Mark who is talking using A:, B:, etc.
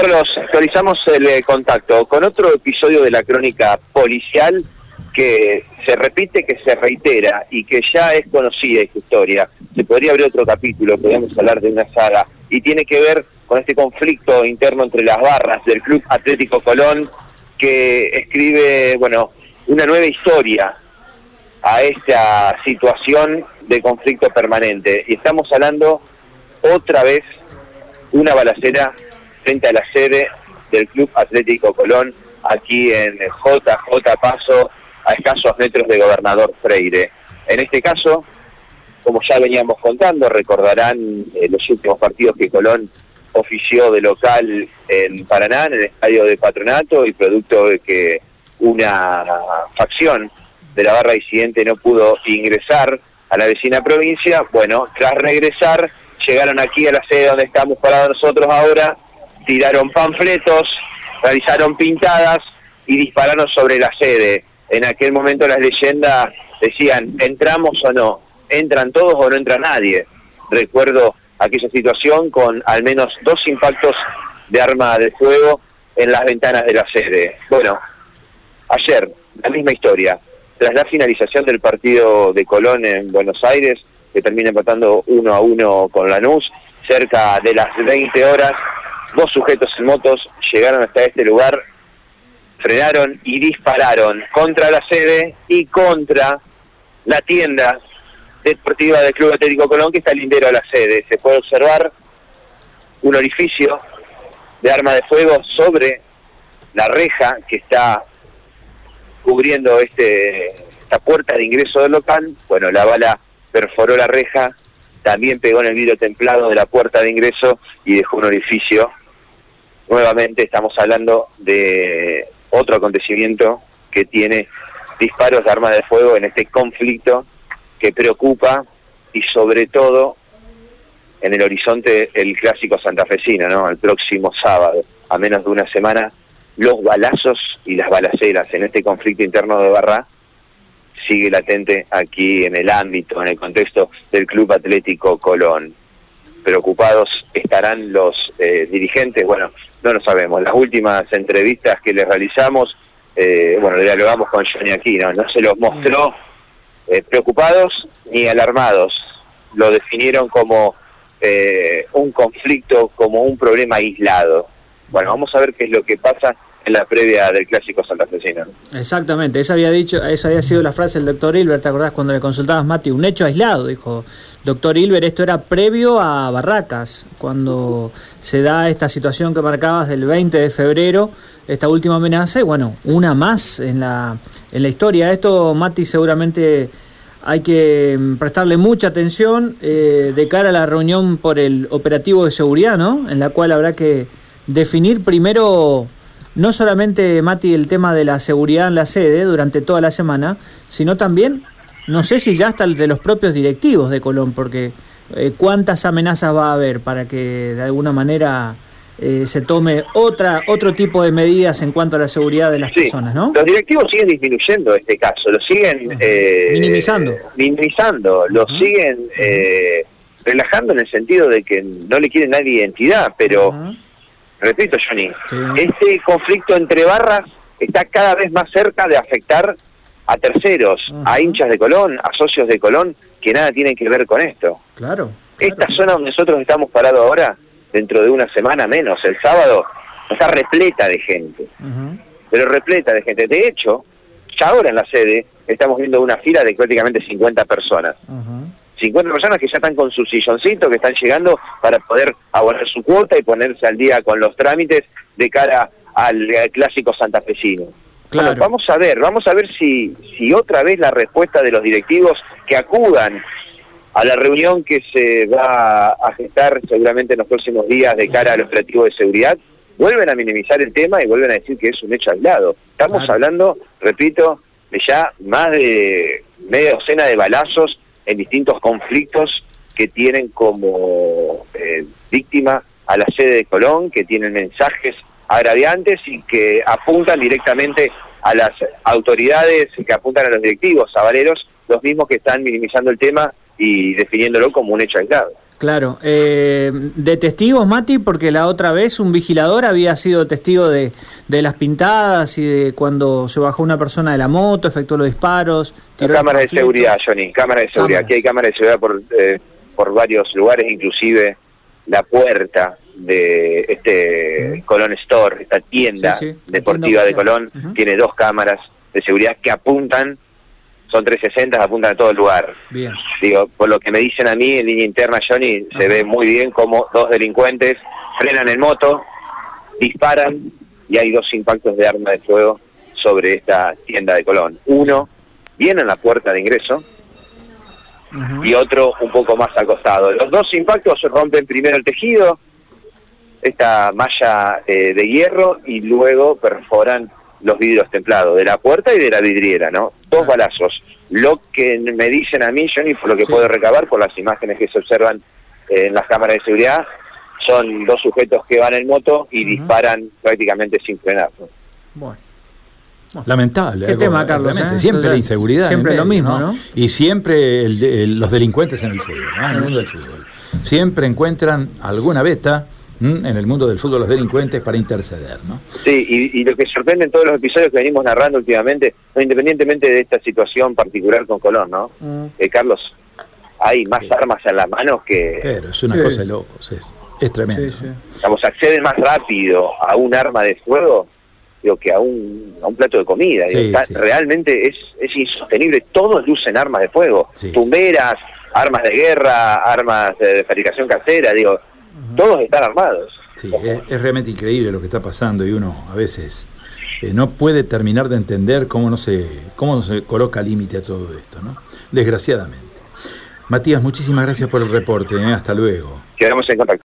A: Carlos, actualizamos el eh, contacto con otro episodio de la crónica policial que se repite, que se reitera y que ya es conocida esta historia. Se podría abrir otro capítulo, podríamos hablar de una saga, y tiene que ver con este conflicto interno entre las barras del Club Atlético Colón, que escribe, bueno, una nueva historia a esta situación de conflicto permanente. Y estamos hablando otra vez una balacera frente a la sede del Club Atlético Colón, aquí en JJ Paso, a escasos metros de Gobernador Freire. En este caso, como ya veníamos contando, recordarán eh, los últimos partidos que Colón ofició de local en Paraná, en el estadio de Patronato, y producto de que una facción de la barra disidente no pudo ingresar a la vecina provincia, bueno, tras regresar, llegaron aquí a la sede donde estamos parados nosotros ahora, tiraron panfletos, realizaron pintadas y dispararon sobre la sede. En aquel momento las leyendas decían, ¿entramos o no? ¿Entran todos o no entra nadie? Recuerdo aquella situación con al menos dos impactos de arma de fuego en las ventanas de la sede. Bueno, ayer, la misma historia. Tras la finalización del partido de Colón en Buenos Aires, que termina empatando uno a uno con Lanús, cerca de las 20 horas, dos sujetos en motos llegaron hasta este lugar, frenaron y dispararon contra la sede y contra la tienda deportiva del Club Atlético Colón que está lindero a la sede. Se puede observar un orificio de arma de fuego sobre la reja que está cubriendo este esta puerta de ingreso del local. Bueno, la bala perforó la reja, también pegó en el vidrio templado de la puerta de ingreso y dejó un orificio. Nuevamente estamos hablando de otro acontecimiento que tiene disparos de armas de fuego en este conflicto que preocupa y sobre todo en el horizonte el clásico santafesino, ¿no? El próximo sábado, a menos de una semana, los balazos y las balaceras en este conflicto interno de Barra sigue latente aquí en el ámbito, en el contexto del Club Atlético Colón. Preocupados estarán los eh, dirigentes, bueno, no lo sabemos. Las últimas entrevistas que les realizamos, eh, bueno, dialogamos con Johnny Aquino, no se los mostró eh, preocupados ni alarmados, lo definieron como un conflicto, como un problema aislado. Bueno, vamos a ver qué es lo que pasa en la previa del clásico santafesino.
B: Exactamente, esa había dicho, esa había sido la frase del doctor Hilbert, ¿te acordás cuando le consultabas Mati? Un hecho aislado, dijo doctor Hilbert, esto era previo a Barracas, cuando se da esta situación que marcabas del 20 de febrero, esta última amenaza, bueno, una más en la, en la historia. Esto, Mati, seguramente hay que prestarle mucha atención eh, de cara a la reunión por el operativo de seguridad, ¿no? En la cual habrá que definir primero no solamente, Mati, el tema de la seguridad en la sede durante toda la semana, sino también, no sé si ya hasta el de los propios directivos de Colón, porque eh, cuántas amenazas va a haber para que de alguna manera eh, se tome otra otro tipo de medidas en cuanto a la seguridad de las personas, ¿no?
A: Los directivos siguen disminuyendo este caso, lo siguen
B: eh, minimizando,
A: minimizando, lo siguen relajando en el sentido de que no le quieren nadie identidad, pero repito Johnny, este conflicto entre barras está cada vez más cerca de afectar a terceros, a hinchas de Colón, a socios de Colón, que nada tienen que ver con esto.
B: Claro.
A: Esta zona donde nosotros estamos parados ahora, dentro de una semana menos, el sábado, está repleta de gente. Pero repleta de gente. De hecho, ya ahora en la sede estamos viendo una fila de prácticamente 50 personas. 50 personas que ya están con su silloncito, que están llegando para poder abonar su cuota y ponerse al día con los trámites de cara al, clásico santafesino. Claro. vamos a ver, vamos a ver si, si otra vez la respuesta de los directivos que acudan a la reunión que se va a gestar seguramente en los próximos días de cara al operativo de seguridad, vuelven a minimizar el tema y vuelven a decir que es un hecho aislado. Estamos hablando, repito, de ya más de media docena de balazos en distintos conflictos que tienen como eh, víctima a la sede de Colón, que tienen mensajes agraviantes y que apuntan directamente a las autoridades, que apuntan a los directivos, a Valeros, los mismos que están minimizando el tema y definiéndolo como un hecho aislado.
B: Claro. Eh, de testigos, Mati, porque la otra vez un vigilador había sido testigo de, de las pintadas y de cuando se bajó una persona de la moto, efectuó los disparos.
A: Cámaras de seguridad, Johnny, cámaras de seguridad. Aquí hay cámaras de seguridad por, eh, por varios lugares, inclusive la puerta de este Colón Store, esta tienda deportiva de Colón, tiene dos cámaras de seguridad que apuntan son 360, apuntan a todo el lugar.
B: Bien.
A: Digo, por lo que me dicen a mí en línea interna, Johnny, se ve muy bien como dos delincuentes frenan en moto, disparan y hay dos impactos de arma de fuego sobre esta tienda de Colón. Uno viene en la puerta de ingreso y otro un poco más al costado. Los dos impactos rompen primero el tejido, esta malla eh, de hierro, y luego perforan los vidrios templados de la puerta y de la vidriera, ¿no? Dos balazos. Lo que me dicen a mí, Johnny, por lo que puedo recabar por las imágenes que se observan en las cámaras de seguridad, son dos sujetos que van en moto y disparan prácticamente sin frenar.
C: Bueno. Lamentable.
B: ¿Qué tema, Carlos?
C: Eh? Siempre la inseguridad.
B: Siempre lo mismo, ¿no?
C: Y siempre los delincuentes en el fútbol, en el mundo del fútbol. Siempre encuentran alguna beta en el mundo del fútbol los delincuentes para interceder, ¿no?
A: Sí, y, lo que sorprende en todos los episodios que venimos narrando últimamente, independientemente de esta situación particular con Colón, ¿no? Mm. Eh, Carlos, hay más armas en las manos que...
C: Pero es una cosa de locos, es, es tremendo. Sí,
A: acceden más rápido a un arma de fuego digo, que a un, a un plato de comida. Realmente es, es insostenible. Todos lucen armas de fuego, tumberas, armas de guerra, armas de fabricación casera, digo, todos están armados.
C: Sí, es, realmente increíble lo que está pasando y uno a veces eh, no puede terminar de entender cómo no se, cómo no se coloca límite a todo esto, ¿no? Desgraciadamente. Matías, muchísimas gracias por el reporte. ¿eh? Hasta luego.
A: Quedamos en contacto.